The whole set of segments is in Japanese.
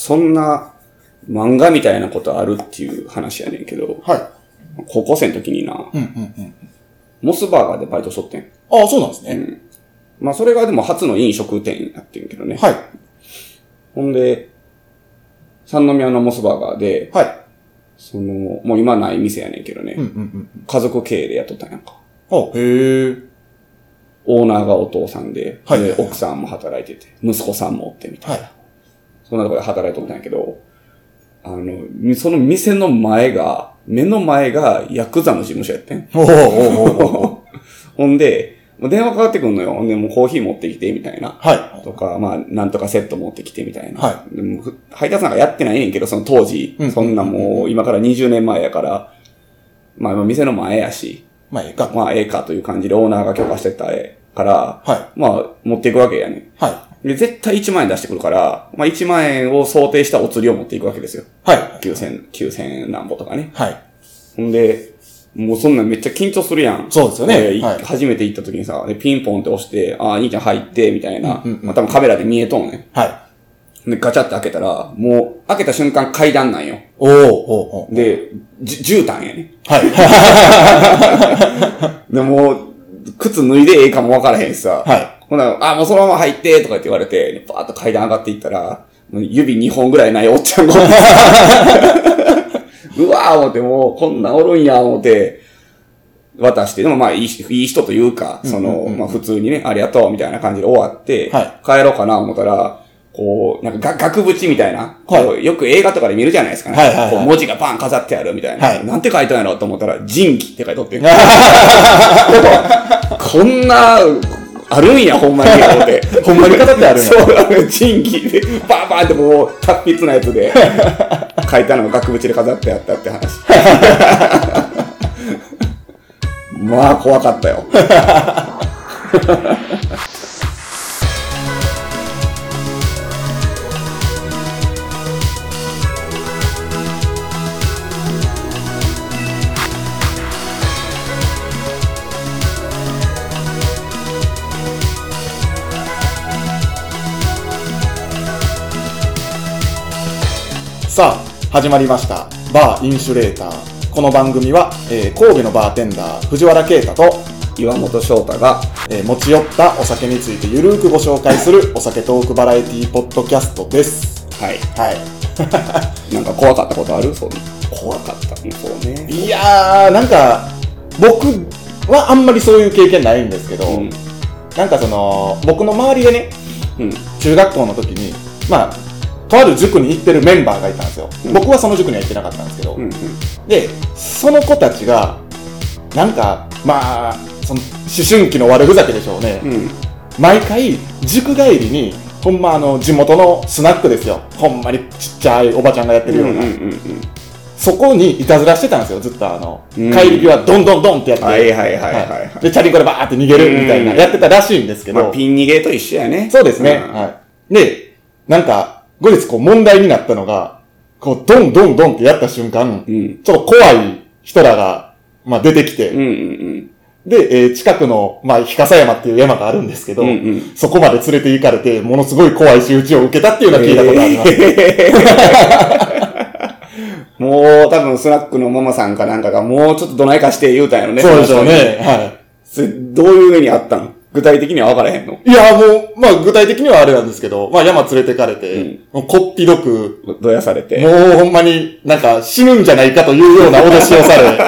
そんな漫画みたいなことあるっていう話やねんけど、は高校生の時にな、い。うんうんうん。モスバーガーでバイトしとってん。ああ、そうなんですね。まあそれがでも初の飲食店やってんけどね。はい。ほんで、三宮のモスバーガーで、はい。その、もう今ない店やねんけどね、うんうんうん。家族経営でやっとったんやんか。あ、へえ。オーナーがお父さんで、はいで奥さんも働いてて、息子さんもおってみたいな。はい。そんなところで働いとったんやけど、あの、その店の前が、目の前がヤクザの事務所やってん。ほんで、もう電話かかってくんのよ。ほんで、もうコーヒー持ってきて、みたいな。はい。とか、まあ、なんとかセット持ってきてみたいな。はでもふ配達なんかやってないねんけど、その当時、うんそんなもう今から20年前やから、まあ、店の前やし、まあ、ええか。まあ、ええかという感じでオーナーが許可してたから、はまあ、持っていくわけやねん。はで、絶対1万円出してくるから、まあ1万円を想定したお釣りを持っていくわけですよ。い。はい。9000、9000何歩とかね。はい。ほんで、もうそんなんめっちゃ緊張するやん。そうですよねはい初めて行った時にさ、でピンポンって押して、ああ、兄ちゃん入って、みたいな。うんうんうんまあ多分カメラで見えとんねはい。ん。で、ガチャって開けたら、もう、開けた瞬間階段なんよ。おーおーおーで、じ絨毯やね。はい。で、もう、靴脱いでええかもわからへんしさ。はい。ほな、あ、もうそのまま入って、とかって言われて、パーッと階段上がっていったら、指2本ぐらいないおっちゃんが うわー思って、もう、こんなんおるんや、思って、渡して、でもまあいいし、いい人というか、その、まあ普通にね、ありがとう、みたいな感じで終わって、はい。帰ろうかな、思ったら、こう、なんかが額縁みたいな、はい。よく映画とかで見るじゃないですかね。はいはいはい。こう文字がバン飾ってあるみたいな。はい。なんて書いたんやろうと思ったら、人気って書いとって。こんな、あるんや、ほんまに、思って。ほんまに飾ってあるんやそう、あの、人気で、バンバンってもう、達筆なやつで、書いたのが額縁で飾ってあったって話。まあ、怖かったよ。さあ、始まりました。バーインシュレーター。この番組は、えー神戸のバーテンダー、藤原啓太と、岩本翔太が、えー持ち寄ったお酒についてゆるーくご紹介するお酒トークバラエティポッドキャストです。はい。はい。なんか怖かったことある？そう。怖かった。そうね。いやー、なんか、僕はあんまりそういう経験ないんですけど、うん。なんかその、僕の周りでね、うん。中学校の時に、まあ、とある塾に行ってるメンバーがいたんですよ。うん僕はその塾には行ってなかったんですけど、うん。うん。で、その子たちが、なんか、まあ、その、思春期の悪ふざけでしょうね。うん。毎回、塾帰りに、ほんまあの、地元のスナックですよ。ほんまにちっちゃいおばちゃんがやってるような。うん。うん。そこにいたずらしてたんですよ、ずっとあの、うん帰り際ドンドンドンってやって。はいはいはいはいはいで、チャリンコでバーって逃げるみたいな、うんやってたらしいんですけど。まあ、ピン逃げと一緒やね。そうですね。んはい。で、なんか、後日こう問題になったのが、こう、ドンドンドンってやった瞬間、うん。ちょっと怖い人らが、まあ出てきて、うんうんうん。で、えー近くの、まあ、日笠山っていう山があるんですけど、うんうんそこまで連れて行かれて、ものすごい怖い仕打ちを受けたっていうのは聞いたことあります。もう多分スナックのママさんかなんかがもうちょっとどないかして言うたんやろね。そうでしょう。ね。はそれどういう風にあったん？具体的には分からへんの？い。いや、もう、まあ、具体的にはあれなんですけど、まあ、山連れてかれて、うんもうこっぴどく、どやされて。もうほんまになんか死ぬんじゃないかというような脅しをされ、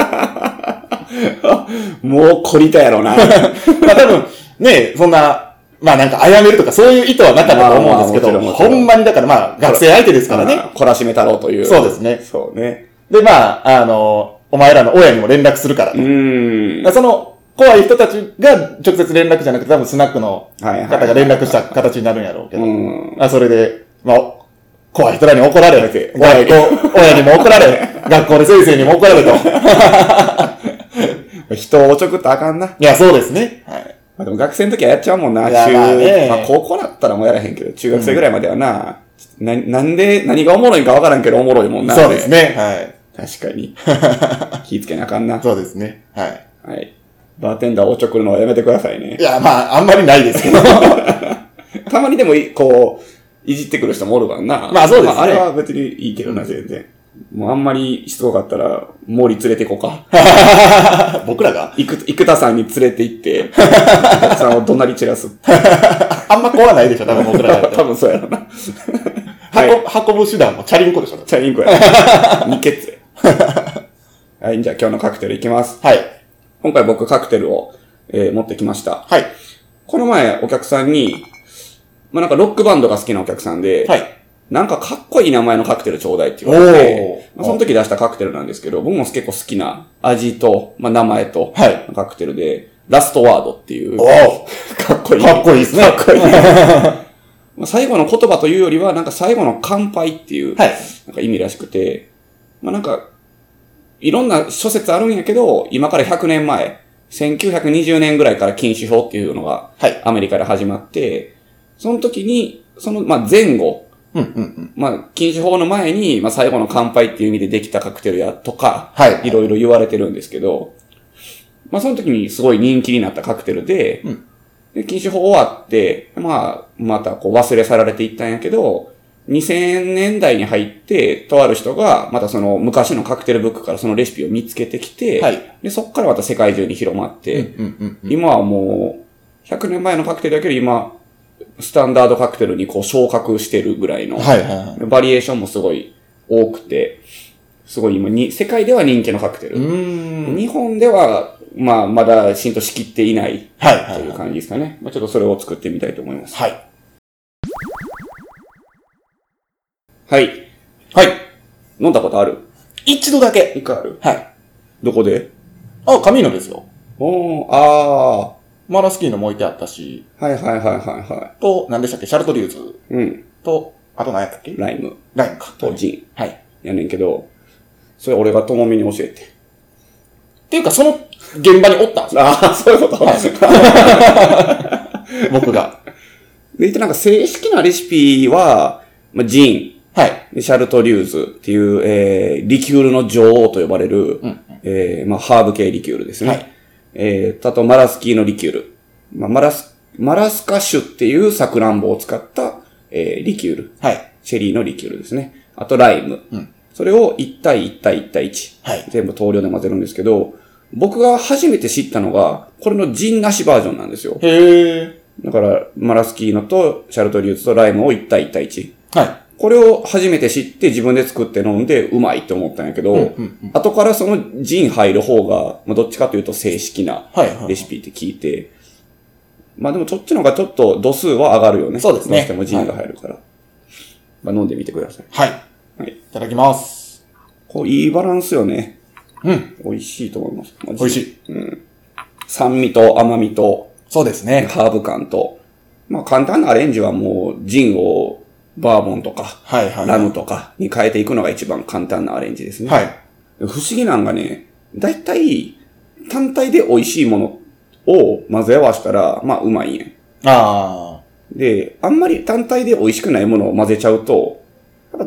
もう懲りたやろな。まあ多分、ね、そんな、まあなんか殺めるとかそういう意図はなかったと思うんですけど、ほんまにだからまあ学生相手ですからね。あ懲らしめ太郎という。そうですねそうね。でまあ、あの、お前らの親にも連絡するからうん。その、怖い人たちが直接連絡じゃなくて多分スナックの方が連絡した形になるんやろうけど。うん。あそれで、まあ、怖い人らに怒られ、怖い学校親にも怒られ、学校で先生にも怒られと。人をおちょくったらあかんな。いや、そうですね。はい。まあ、でも学生の時はやっちゃうもんな、中、まあねまあ高校だったらもうやらへんけど、中学生ぐらいまではな、な、なんで、何がおもろいんかわからんけどおもろいもんな。そうです。ね。はい。確かに。気ぃつけなあかんな。そうですね。はい。はい。バーテンダーおちょくるのはやめてくださいねい。や、まあ、あんまりないですけど。たまにでもい、こう、いじってくる人もおるからな。まあそうですねあれは別にいいけどな、全然。もうあんまりしつこかったら、森連れて行こうか。僕らが？生生田さんに連れて行って、お客さんを怒鳴り散らす。あんま怖ないでしょ、多分僕らが。多分そうやろな。はい。運運ぶ手段もチャリンコでしょ。チャリンコや。二ケツや。はい、じゃあ今日のカクテルいきます。はい。今回僕カクテルを、えー持ってきました。はい。この前お客さんに、まあ、なんかロックバンドが好きなお客さんで、はい。なんかかっこいい名前のカクテルちょうだいって言われて、まあ、その時出したカクテルなんですけど、僕も結構好きな味と、まあ、名前と、はいカクテルで、ラストワードっていう、おかっこいい。かっこいいですね。かっこいい。まあ最後の言葉というよりは、なんか最後の乾杯っていう、はい。なんか意味らしくて、まあなんか、いろんな諸説あるんやけど、今から100年前、1920年ぐらいから禁酒法っていうのがはい。アメリカで始まって、その時に、その、まあ前後、うんうんうん。まあ禁酒法の前に、まあ最後の乾杯っていう意味でできたカクテルやとか、はいいろいろ言われてるんですけど、まあその時にすごい人気になったカクテルで、うんで禁酒法終わって、まあ、またこう忘れ去られていったんやけど、2000年代に入って、とある人が、またその昔のカクテルブックからそのレシピを見つけてきて、はいで、そこからまた世界中に広まって。今はもう、100年前のカクテルだけど今、スタンダードカクテルにこう昇格してるぐらいの。バリエーションもすごい多くて、すごい今に、世界では人気のカクテル。日本では、まあ、まだ浸透しきっていないというはい。感じですかね。まあ、ちょっとそれを作ってみたいと思います。はい。はい。はい。飲んだことある？一度だけ。一回ある？はい。どこで？あ、カミーノですよ。おー、あマラスキーのも置いてあったし、ー。はいはいはいはいはと、何でしたっけ？シャルトリューズい。うん。と、あと何やったっけ？ライムライムか。とジン。はい。やねんけど、それ俺がともみに教えて。っていうか、その現場におったんですよ。ああ、そういうこと、僕が。で、なんか正式なレシピは、まあ、ジン、はい。でシャルトリューズっていう、えー、リキュールの女王と呼ばれる、うんえー、まあ、ハーブ系リキュールですね。はいえー、あと、マラスキーのリキュール。まあ、マラス、マラスカ種っていうサクランボを使った、えー、リキュール。はい。チェリーのリキュールですね。あと、ライム。うんそれを1対1対1対1。はい全部等量で混ぜるんですけど、僕が初めて知ったのが、これのジンなしバージョンなんですよ。へえ。だから、マラスキーノとシャルトリューズとライムを1対1対1。はこれを初めて知って自分で作って飲んでうまいって思ったんやけど、うんうんうん後からそのジン入る方が、まあ、どっちかというと正式なはいはいレシピって聞いて、まあでもそっちの方がちょっと度数は上がるよね。そうですねどうしてもジンが入るから。まあ飲んでみてください。い。はい。はい。いただきます。こういいバランスよね。うん。美味しいと思います。まあ美味しい。酸味と甘みとそうですね。ハーブ感と、まあ簡単なアレンジはもうジンをバーボンとか、はいはい。ラムとかに変えていくのが一番簡単なアレンジですね。はい。不思議なんがね、だいたい単体で美味しいものを混ぜ合わせたら、まあうまいんやん。あで、あんまり単体で美味しくないものを混ぜちゃうと、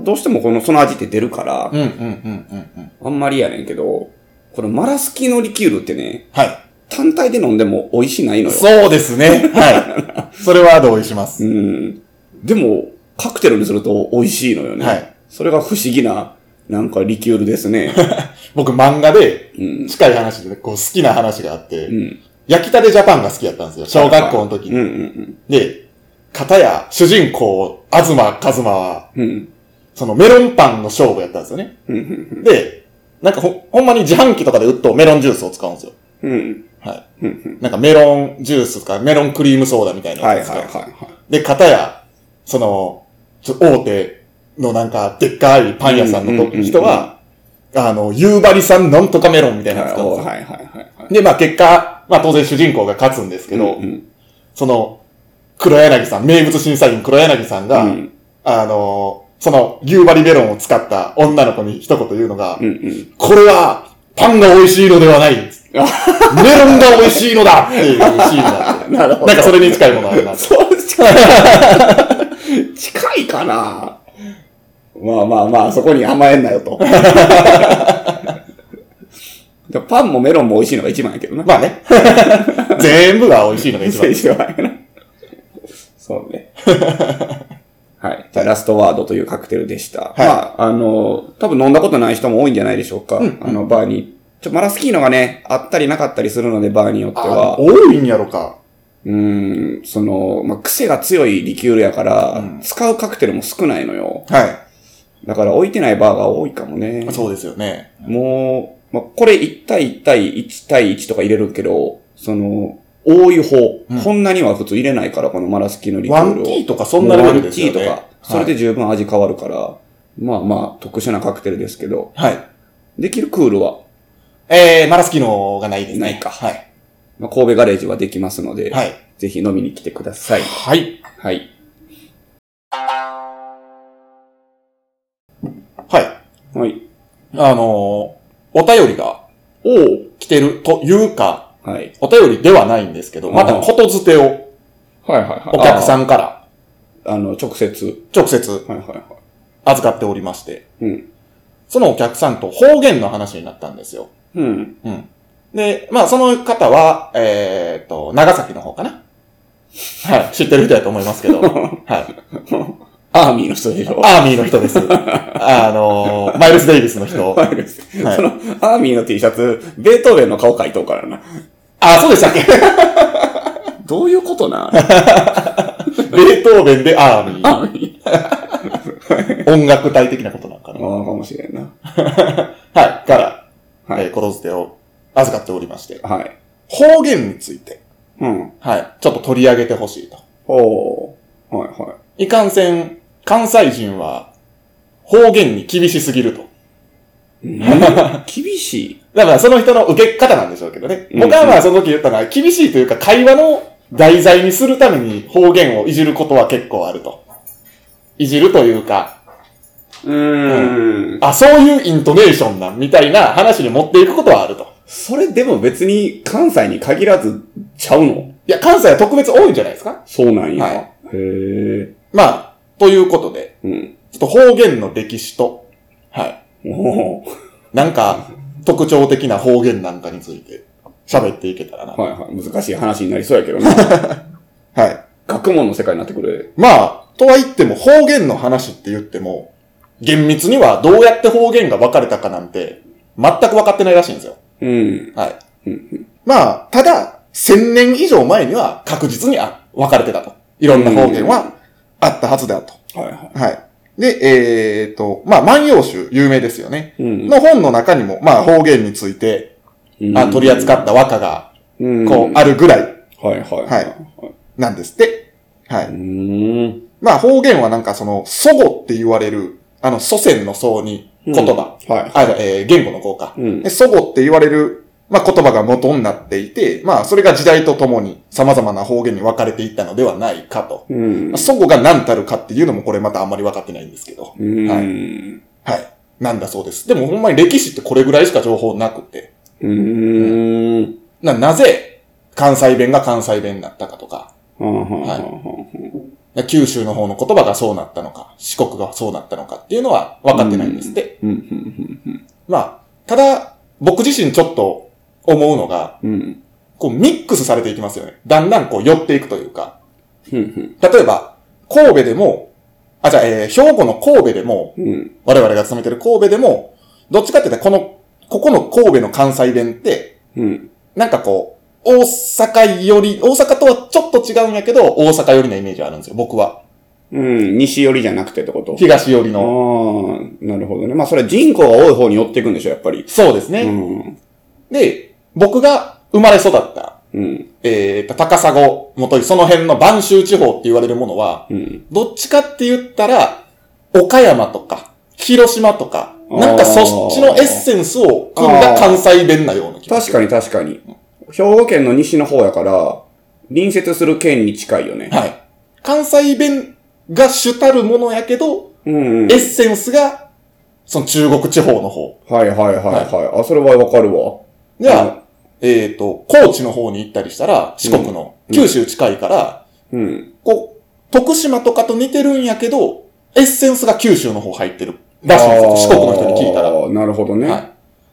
どうしてもこの、その味って出るからあ。、うんうんうんうんうん。あんまりやねんけど、このマラスキのリキュールってね、はい。単体で飲んでも美味しないのよ。そうですね。はい。それは同意します。うん。でも、カクテルにすると美味しいのよね。はい。それが不思議な、なんかリキュールですね。僕漫画でうん。近い話でこう好きな話があって、うん。焼きたてジャパンが好きだったんですよ。小学校の時に。うんうんで、片や主人公、東和馬は、うん。うん。そのメロンパンの勝負やったんですよね。うんうんで、なんかほ、ほんまに自販機とかで売っとメロンジュースを使うんですよ。うん。うん。はい。なんかメロンジュースとかメロンクリームソーダみたいなはいやつを使うんですよ。はいはいはい。で、片や、その、大手のなんか、でっかいパン屋さんの人は、あの、夕張さんなんとかメロンみたいなやつはいはいはい。で、まあ結果、まあ当然主人公が勝つんですけど、うんうんその、黒柳さん、名物審査員黒柳さんが、うんあの、その、夕張メロンを使った女の子に一言言うのが、うんうん。これは、パンが美味しいのではない。メロンが美味しいのだっていうシーンがあって。なるほど。なんかそれに近いものあるな。そう、近い。近いかなまあまあまあ、そこに甘えんなよと。パンもメロンも美味しいのが一番やけどな。まあね。全部が美味しいのが一番。一番やな。そうね。はい。ラストワードというカクテルでした。いまあ、あの、多分飲んだことない人も多いんじゃないでしょうか。うんあの、バーに。ちょ、マラスキーノがね、あったりなかったりするので、バーによっては。多いんやろか。うーん、その、まあ、癖が強いリキュールやから、うん使うカクテルも少ないのよ。はだから置いてないバーが多いかもねい。。そうですよね。もう、まあ、これ1対1対1対1とか入れるけど、その、多い方、うんこんなには普通入れないから、このマラスキーのリキュールを。ワンティーとかそんなレベルですよね。ワンティーとか、それで十分味変わるから、まあまあ、特殊なカクテルですけど、はい。はい。できるクールは、えー、マラス機能がないですね。ないかはい。まあ、神戸ガレージはできますので、はい。ぜひ飲みに来てください。はい。はい。はい。はい。あのー、お便りがおお来てるというか、はい。お便りではないんですけど、またことづてをはいはいはい。お客さん。んからあの、直接。直接はいはいはい。預かっておりまして、うん。そのお客さんと方言の話になったんですよ。うん。うん。で、まあその方は、えっ、と、長崎の方かな？はい。知ってる人だと思いますけど、はい。アーミーの人でしょ？アーミーの人です。あのーマイルス・デイビスの人。わかりますはいその、アーミーの T シャツ、ベートーベンの顔描いとうからな。あ、そうでしたっけ？どういうことな？ベートーベンでアーミー。アーミー。音楽隊的なことなんかな。ああ、かもしれんな。はい。から、はいえー、づてを預かっておりまして、はい。方言について、うん。はい。ちょっと取り上げてほしいと。おー。はいはい。いかんせん、関西人は、方言に厳しすぎると。厳しい？だからその人の受け方なんでしょうけどね。うん僕はまあその時言ったのは厳しいというか会話の題材にするために方言をいじることは結構あると。いじるというか、うーん。あ、そういうイントネーションなんみたいな話に持っていくことはあると。それでも別に関西に限らずちゃうの？いや、関西は特別多いんじゃないですか？そうなんや。はいへえ。まあ、ということで、うん。ちょっと方言の歴史と、はい。おーなんか、特徴的な方言なんかについて喋っていけたらな。はいはい。難しい話になりそうやけどな。はい。学問の世界になってくる。まあ、とは言っても方言の話って言っても、厳密にはどうやって方言が分かれたかなんて、全く分かってないらしいんですよ。うん。はい。うんまあ、ただ、千年以上前には確実にあ分かれてたと。いろんな方言はあったはずだと。はいははい。で、えーと、まあ、万葉集、有名ですよね。い。うん。の本の中にも、まあ、方言について、あ取り扱った和歌が、うん、こう、あるぐらいはいはいはい。はいなんですって。はい。うーん。まあ方言はなんかその、祖語って言われる、あの祖先の祖に言葉、うんはい。あ、えー言語の語か。うんで祖語って言われる、まあ言葉が元になっていて、まあそれが時代とともに様々な方言に分かれていったのではないかと。うんまあ。祖語が何たるかっていうのもこれまたあんまり分かってないんですけど。うん。はいはい。なんだそうです。でもほんまに歴史ってこれぐらいしか情報なくて。うーん。な、なぜ関西弁が関西弁になったかとか、はんはんはんはん九州の方の言葉がそうなったのか、四国がそうなったのかっていうのは分かってないんですって。うんうんまあ、ただ、僕自身ちょっと思うのが、うんうん。こうミックスされていきますよね。だんだんこう寄っていくというか。うんうん例えば、神戸でも、あ、じゃあ、えー兵庫の神戸でも、うん。我々が勤めてる神戸でも、どっちかって言ったらこの、ここの神戸の関西弁って、うん。なんかこう、大阪より、大阪とはちょっと違うんやけど、大阪寄りのイメージあるんですよ、僕は。うん。西寄りじゃなくてってこと？東寄りあの。あ、なるほどね。まあそれは人口が多い方に寄っていくんでしょ、やっぱり。そうですね。うん。で、僕が生まれ育った、うん。えーと、高砂、元井、その辺の播州地方って言われるものは、うん。どっちかって言ったら、岡山とか、広島とか、なんかそっちのエッセンスを組んだ関西弁なような気がする。確かに確かに。兵庫県の西の方やから、隣接する県に近いよね。はい。関西弁が主たるものやけど、うん。エッセンスが、その中国地方の方。はいはいはいはい。あ、それはわかるわ。じゃあ、えっ、と、高知の方に行ったりしたら、四国の、うん九州近いから、うん。こう、徳島とかと似てるんやけど、エッセンスが九州の方入ってるらしいんですよ。四国の人に聞いたら。はい。ああ、なるほどね。だか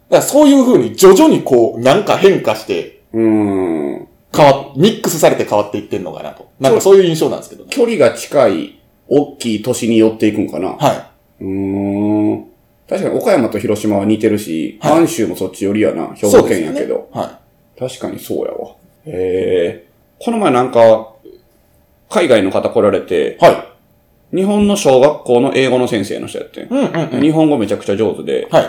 らそういう風に徐々にこう、なんか変化して、うん。変わ、ミックスされて変わっていってんのかなと。なんかそういう印象なんですけどね。距離が近い大きい都市に寄っていくんかな。はうーん。確かに岡山と広島は似てるし、はい満州もそっち寄りやな。い。兵庫県やけど。ねは確かにそうやわ。へえ。この前なんか、海外の方来られて、い。は日本の小学校の英語の先生の人やって。うんうんうん。日本語めちゃくちゃ上手で、は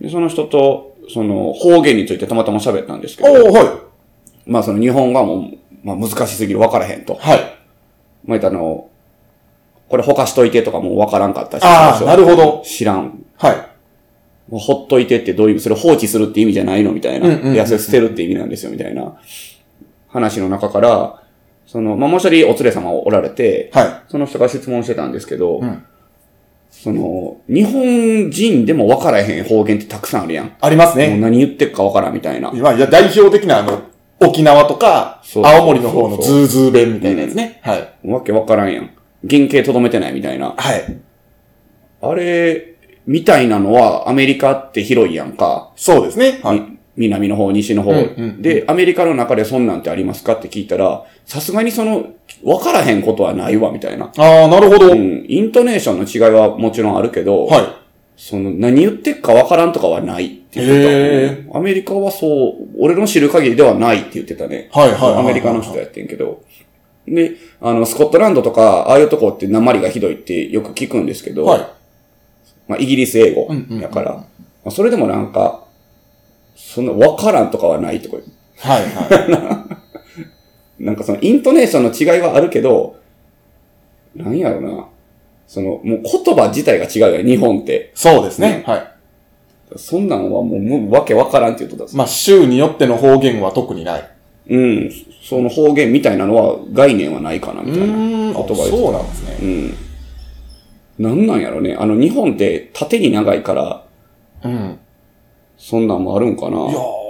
い。でその人と、その方言についてたまたま喋ったんですけど、おー、はい。まあその日本語はもう、まあ難しすぎる、わからへんと。はい。まああの、これほかしといてとかもわからんかったし。ああ、なるほど。知らん。はい。もうほっといてってどういうそれ放置するって意味じゃないのみたいな。うんうんうんうんいや、それ捨てるって意味なんですよ、みたいな話の中から、その、まあ、もう一人お連れ様おられて、はその人が質問してたんですけど、うんその、日本人でも分からへん方言ってたくさんあるやん。い。ありますもうね。何言ってっか分からんみたいな。今、いや、代表的なあの、沖縄とか、そう青森の方のズーズー弁みたいなやつね。はい。わけ分からんやん。原型とどめてないみたいな。はい。あれ、みたいなのはアメリカって広いやんか。そうですね。はい。み南の方、西の方、うんうんうんで、アメリカの中でそんなんってありますかって聞いたら、さすがにその、分からへんことはないわ、みたいな。ああ、なるほど。うん。イントネーションの違いはもちろんあるけど、はその、何言ってっか分からんとかはないって言ってた、アメリカはそう、俺の知る限りではないって言ってたね。い。はい、はい。アメリカの人やってんけど。で、あの、スコットランドとか、ああいうとこって鉛がひどいってよく聞くんですけど、はい。まあ、イギリス英語うんうんうんやから、まあ、それでもなんか、そんな分からんとかはないとか、はい、は なんかそのイントネーションの違いはあるけど、なんやろな。その、もう言葉自体が違うよ、日本って。い。そうですね。はい。そんなんはもうむわけわからんって言うとだまあ、州によっての方言は特にない。うん。その方言みたいなのは概念はないかな、みたいな。ん言葉ですそうなんですね。うん。なんなんやろね。あの、日本って縦に長いから、うん。そんなんもあるんかな？いやー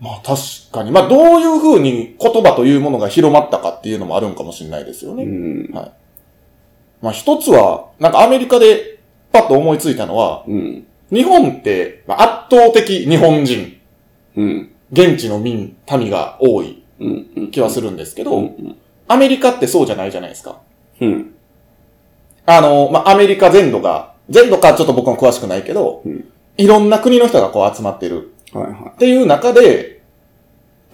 まあ確かに。まあどういう風に言葉というものが広まったかっていうのもあるんかもしれないですよね。うん。まあ一つは、なんかアメリカでパッと思いついたのは、うん。日本って、まあ、圧倒的日本人、うん。現地の民、民が多いうん。うん。気はするんですけど、うん。アメリカってそうじゃないじゃないですか。うん。あの、まあ、アメリカ全土が、全土かちょっと僕も詳しくないけど、うんいろんな国の人がこう集まってるはいはっていう中で、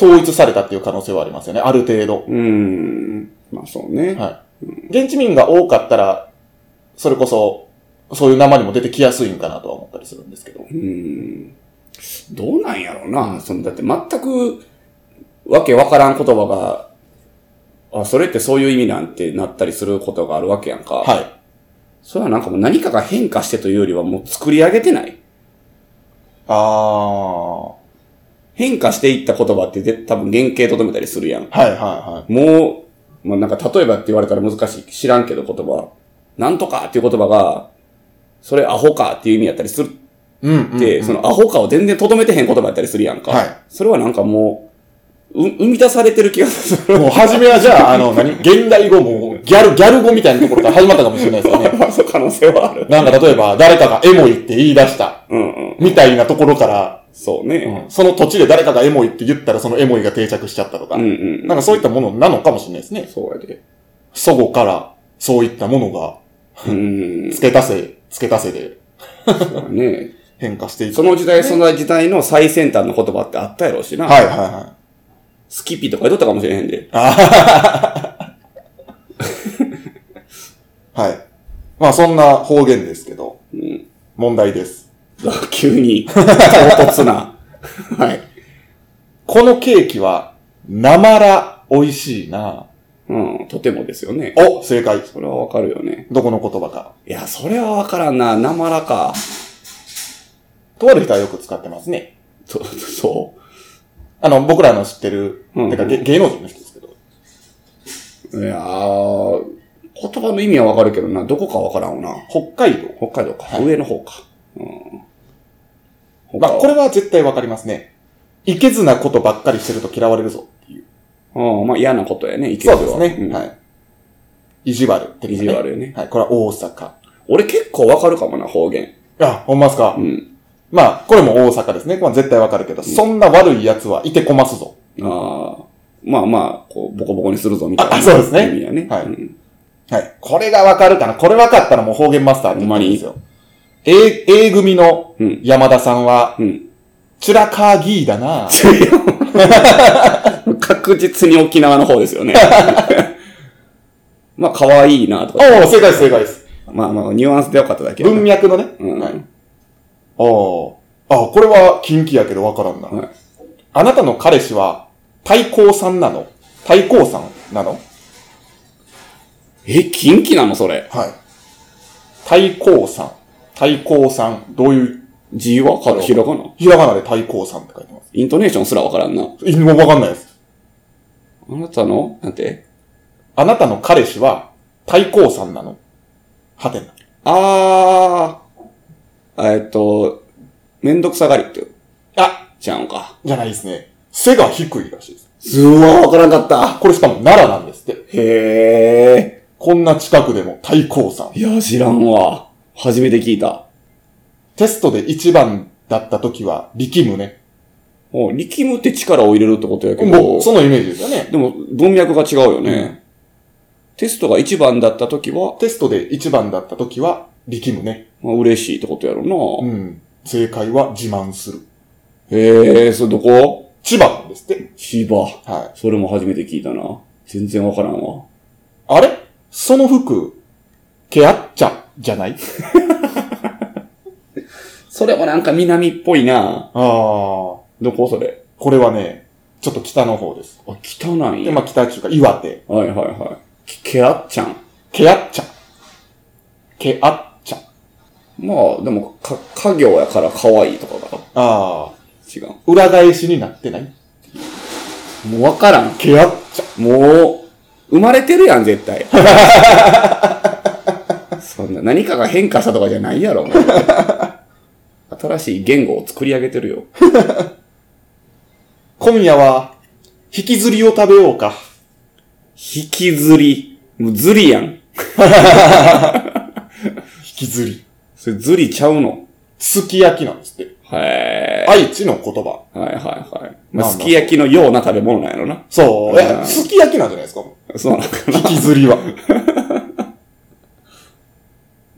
統一されたっていう可能性はありますよね、ある程度。い。うん。まあそうね。はい。現地民が多かったら、それこそ、そういう生にも出てきやすいんかなとは思ったりするんですけど。うん。どうなんやろうな。その、だって全く、わけわからん言葉が、あ、それってそういう意味なんてなったりすることがあるわけやんか。はい。それはなんかもう何かが変化してというよりはもう作り上げてないあ変化していった言葉ってで多分原型とどめたりするやん。ー。はいはいはもう、まあなんか例えばって言われたら難しい。知らんけど言葉。なんとかっていう言葉が、それアホかっていう意味やったりするい。うん、うん。って、そのアホかを全然とどめてへん言葉やったりするやんか。はいそれはなんかもう、う生み出されてる気がする。もう初めはじゃあ、あの、何？現代語もギャル、ギャル語みたいなところから始まったかもしれないですよね。まあそう可能性はある。なんか例えば、誰かがエモいって言い出した、うんうん。みたいなところから、そうね。その土地で誰かがエモいって言ったらそのエモいが定着しちゃったとか、うんうん。なんかそういったものなのかもしれないですね。そうやで。祖母からそういったものがうん。付け足せ、付け足せでね。変化していく。その時代その時代の最先端の言葉ってあったやろうしな。はいはいはい。スキピとか言っとったかもしれへんで。はい。まあそんな方言ですけど、うん。問題です。急に、唐突な。はい。このケーキは、生ら美味しいな。うん。とてもですよね。お、正解。それはわかるよね。どこの言葉か。いや、それはわからんな。生らか。とある人はよく使ってますね。そ、そあの、僕らの知ってる、うんてか芸芸能人の人ですけど。う。いやー、言葉の意味はわかるけどな。どこかわからんわな。北海道。北海道か。はい上の方か。うん。まあ、これは絶対わかりますね。いけずなことばっかりしてると嫌われるぞっていう。うん、まあ嫌なことやね。いそうですね。うんはい。意地悪的な、意地悪ねはい。これは大阪。俺結構わかるかもな、方言。あ、ほんまっすか？うん。まあ、これも大阪ですね。まあ、絶対わかるけど、そんな悪い奴はいてこますぞ。ああ。まあまあ、こう、ボコボコにするぞ、みたいな。あそうですね意味やね。はいうんはい。これがわかるかな？これわかったらもう方言マスターって言ってるんですよ。A、A 組のうん。山田さんは、うん。チュラカーギーだな 確実に沖縄の方ですよね。まあ、可愛いなとか。おお正解です、正解です。まあまあ、ニュアンスでよかっただけ。文脈のね。うんはい。おああ、これは近畿やけどわからんな。はいあなたの彼氏は、太閤さんなの？太閤さんなの？え、近畿なの？それ。はい。太閤さん。太閤さん。どういう、字はかひらがな？ひらがなで太閤さんって書いてます。イントネーションすらわからんな。いもうわかんないです。あなたの？なんて？あなたの彼氏は、太閤さんなのはてな。あー、えっと、めんどくさがりって、あ、ちゃうんか。じゃないですね。背が低いらしいです。うわ、わからんかった。これしかも奈良なんですって。へこんな近くでも太閤さん。ー。いや、知らんわ。初めて聞いた。テストで一番だった時は力むね。お力むって力を入れるってことやけもどう、、そのイメージですよね。でも文脈が違うよね。テストが一番だった時は、テストで一番だった時は力むね。まあ、嬉しいってことやろな。うん。正解は自慢する。へえ、それどこ？千葉なんですって。千葉。はい。それも初めて聞いたな。全然わからんわ。あれ？その服、ケアッチャじゃない？それもなんか南っぽいな。ああ。どこそれ？これはね、ちょっと北の方です。あ、北なんで、や。まあ北中か岩手。はいはいはい。ケケアッちゃん。ケアッチャ。ケアッチャ。まあ、でも、か、家業やから可愛いとかがああ。違う。裏返しになってない？もうわからん。ケアッチャ。もう、生まれてるやん、絶対。そんな、何かが変化したとかじゃないやろ、もう新しい言語を作り上げてるよ。今夜は、引きずりを食べようか。引きずり。もうずりやん。引きずり。それずりちゃうの。すき焼きなんですって。へ愛知の言葉。ー。はいはいはい。まあ、まあすき焼きのような食べ物なんやろな。そう。すき焼きなんじゃないですかそうなんかな。引きずりは。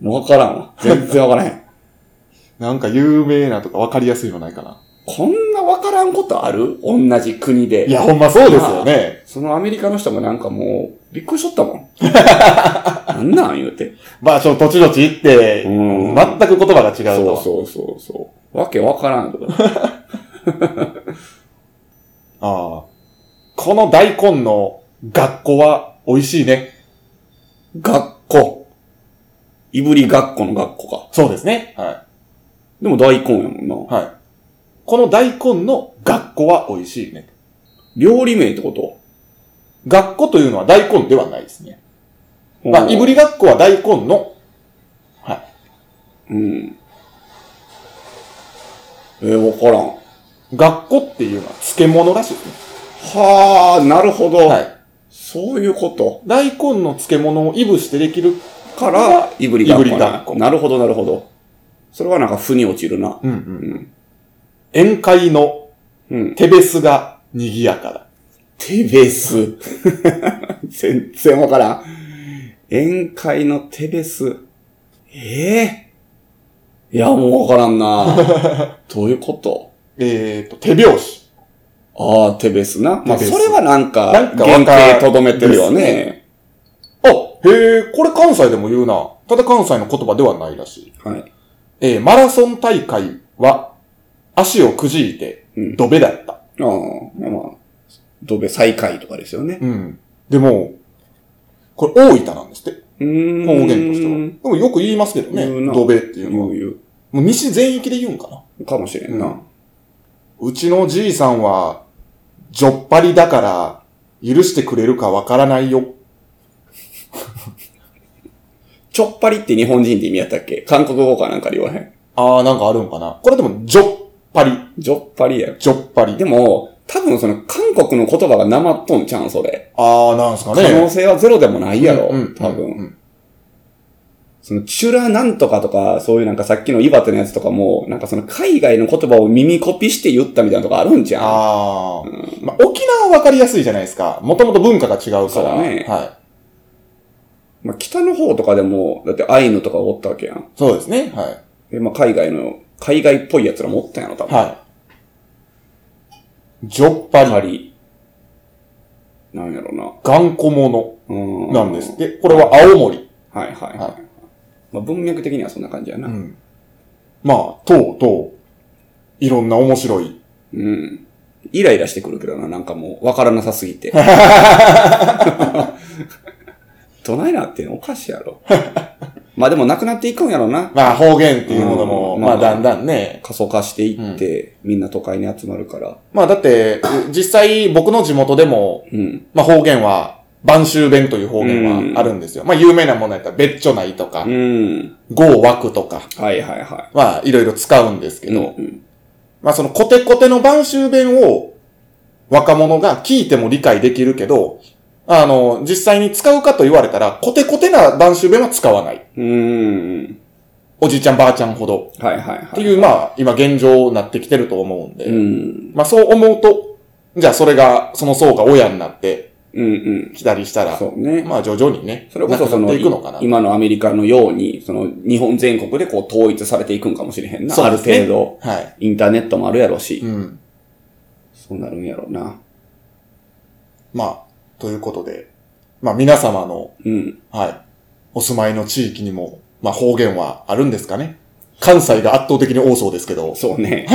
わからんわ。全然わからへん。なんか有名なとか分かりやすいのないかな。こんなわからんことある？同じ国で。いや、ほんまそうですよね。そのアメリカの人もなんかもう、びっくりしとったもん。なんなん言うて。まあ、ちょ、土地土地行って、うん全く言葉が違うと。そうそうそうそう。わけわからんとか。ああ。この大根の学校は美味しいね。学校。いぶり学校の学校か。そうですね。はでも大根やもんな。い。はい。この大根の学校は美味しいね。料理名ってこと？学校というのは大根ではないですね。まあ、いぶり。り学校は大根の、はい。うん。えー、わからん。学校っていうのは漬物らしいですね。はあ、なるほど。はい。そういうこと？大根の漬物をいぶしてできるから、いぶり学校いぶり学校なるほど、なるほど。それはなんか腑に落ちるな。うんう。うんん。宴会のうん。手ベスが賑やかだ。手ベース。全然わからん。宴会の手ベス。ええいや、もうわからんな。どういうこと？えっ、と、手拍子。ああ、手ベスな？まあ、それはなんか、なんか原わか型とどめてるよね。あ、へえ、これ関西でも言うな。ただ関西の言葉ではないらしい。はい。えーマラソン大会は、足をくじいて、うんドベだった。ああ、まあ、ドベ最下位とかですよね。うん。でも、これ大分なんですって。うーん。方言としては。でもよく言いますけどね。ドベっていうのは。言う。もう西全域で言うんかな。かもしれんな。うちのじいさんは、じょっぱりだから、許してくれるかわからないよ。ちょっぱりって日本人って意味やったっけ？韓国語かなんかで言わへん？あーなんかあるんかな。これでも、じょっぱり。じょっぱりや。じょっぱり。でも、多分その韓国の言葉がなまっとんちゃうん、それ。あーなんすかね。可能性はゼロでもないやろ、うんうん多分。うんその、チュラなんとかとか、そういうなんかさっきの岩手のやつとかも、なんかその海外の言葉を耳コピして言ったみたいなとこあるんじゃん。ああ、まあ、沖縄はわかりやすいじゃないですか。もともと文化が違うから。ねはまあ、北の方とかでも、だってアイヌとかおったわけやん。そうですね。はい。で、まあ、海外の、海外っぽいやつらもおったんやろ、多分。はい。ジョッパリ、パリ。なんやろな。頑固者うん。なんですって。これは青森。はいはいはい。はいまあ、文脈的にはそんな感じやな。うん。まあ、とうとう、いろんな面白い。うん。イライラしてくるけどな、なんかもう、わからなさすぎて。どないなってんの？おかしいやろ。まあでもなくなっていくんやろな。まあ、方言っていうものも、うんまあ、だんだんね。過疎化していって、みんな都会に集まるから。まあ、だって、実際僕の地元でも、うん。まあ、方言は、晩秋弁という方言はあるんですよ。まあ、有名なものやったら、べっちょないとかう、ん。ゴーワクとか、はいはいはまあ、いろいろ使うんですけい。ど、うんまあ、そのコテコテの晩秋弁を、若者が聞いても理解できるけど、あの、実際に使うかと言われたら、コテコテな晩秋弁は使わない。うん。うん。おじいちゃんばあちゃんほど。はいはいはい。っていう、まあ、今現状になってきてると思うんで、うん。まあそう思うと、じゃあそれが、その層が親になってうんうん。きたりしたら、そうね。まあ徐々にね、それこそそなくなの、っていくのかな。今のアメリカのように、その、日本全国でこう統一されていくんかもしれへんな。あるそうですね程度、はい。インターネットもあるやろし。うん。そうなるんやろうな。まあ、ということで、まあ皆様の、うん。はい、お住まいの地域にも、まあ方言はあるんですかね。関西が圧倒的に多そうですけど、そうね。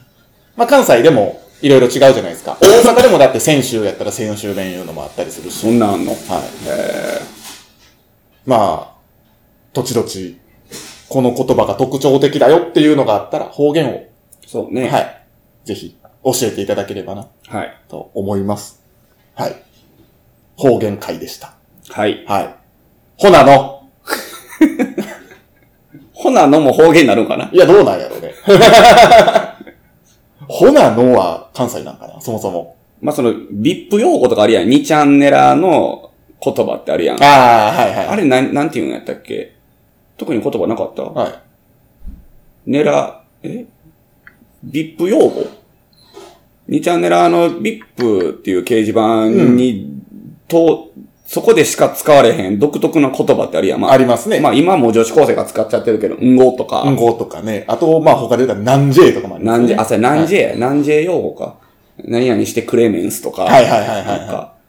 まあ関西でもいろいろ違うじゃないですか。大阪でもだって先週やったら先週弁いうのもあったりするし。そんなんあんの？はい。まあ、土地土地、この言葉が特徴的だよっていうのがあったら方言を、そうね。はい。ぜひ教えていただければな、はい。と思います。はい。方言会でした。はい。はい。ほなの。ほなのも方言になるんかな？いや、どうなんやろうね。ほなのは関西なんかな、そもそも。まあ、その、ビップ用語とかあるやん。2チャンネラーの言葉ってあるやん。ああ、はいはい。あれ、なん、なんて言うんやったっけ？特に言葉なかった？はい。ネラ、え？ビップ用語 ?2 チャンネラーのビップっていう掲示板に、と、そこでしか使われへん独特な言葉ってあるやん。まあ、ありますね。まあ今もう女子高生が使っちゃってるけど、うんごとか。うんごとかね。あと、まあ他で言ったら、なんじえとかもありますね。なんじ、あ、それなんじや、なんじ用語か。何々してクレメンスとか。はいはいはいはいはい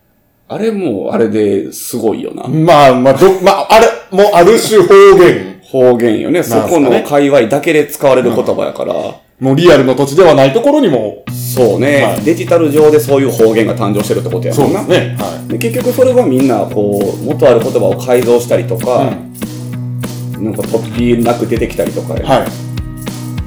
あれも、あれですごいよな。まあまあ、ど、まあ、あれ、もうある種方言。方言よね。そこの界隈だけで使われる言葉やから。もうリアルの土地ではないところにも、そうね、はいデジタル上でそういう方言が誕生してるってことやもんな。ね。はで結局それはみんな、こう、元ある言葉を改造したりとか、なんか突飛なく出てきたりとか、い。はい。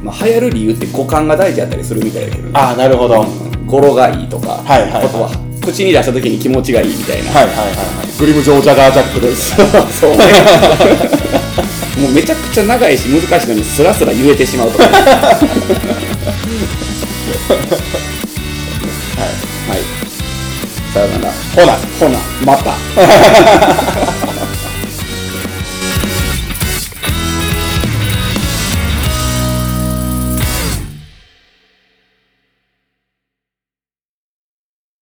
まあ、流行る理由って五感が大事やったりするみたいだけどね。ああ、なるほど。はいうん語呂がいいとか、はいはいはいあとは口に出した時に気持ちがいいみたいな。はいはいはい。グリム・ジョー・ジャガー・ジャックです。そうね。もうめちゃくちゃ長いし難しいのにスラスラ言えてしまうとか、ね。はい。さよなら。ほな。ほな、また。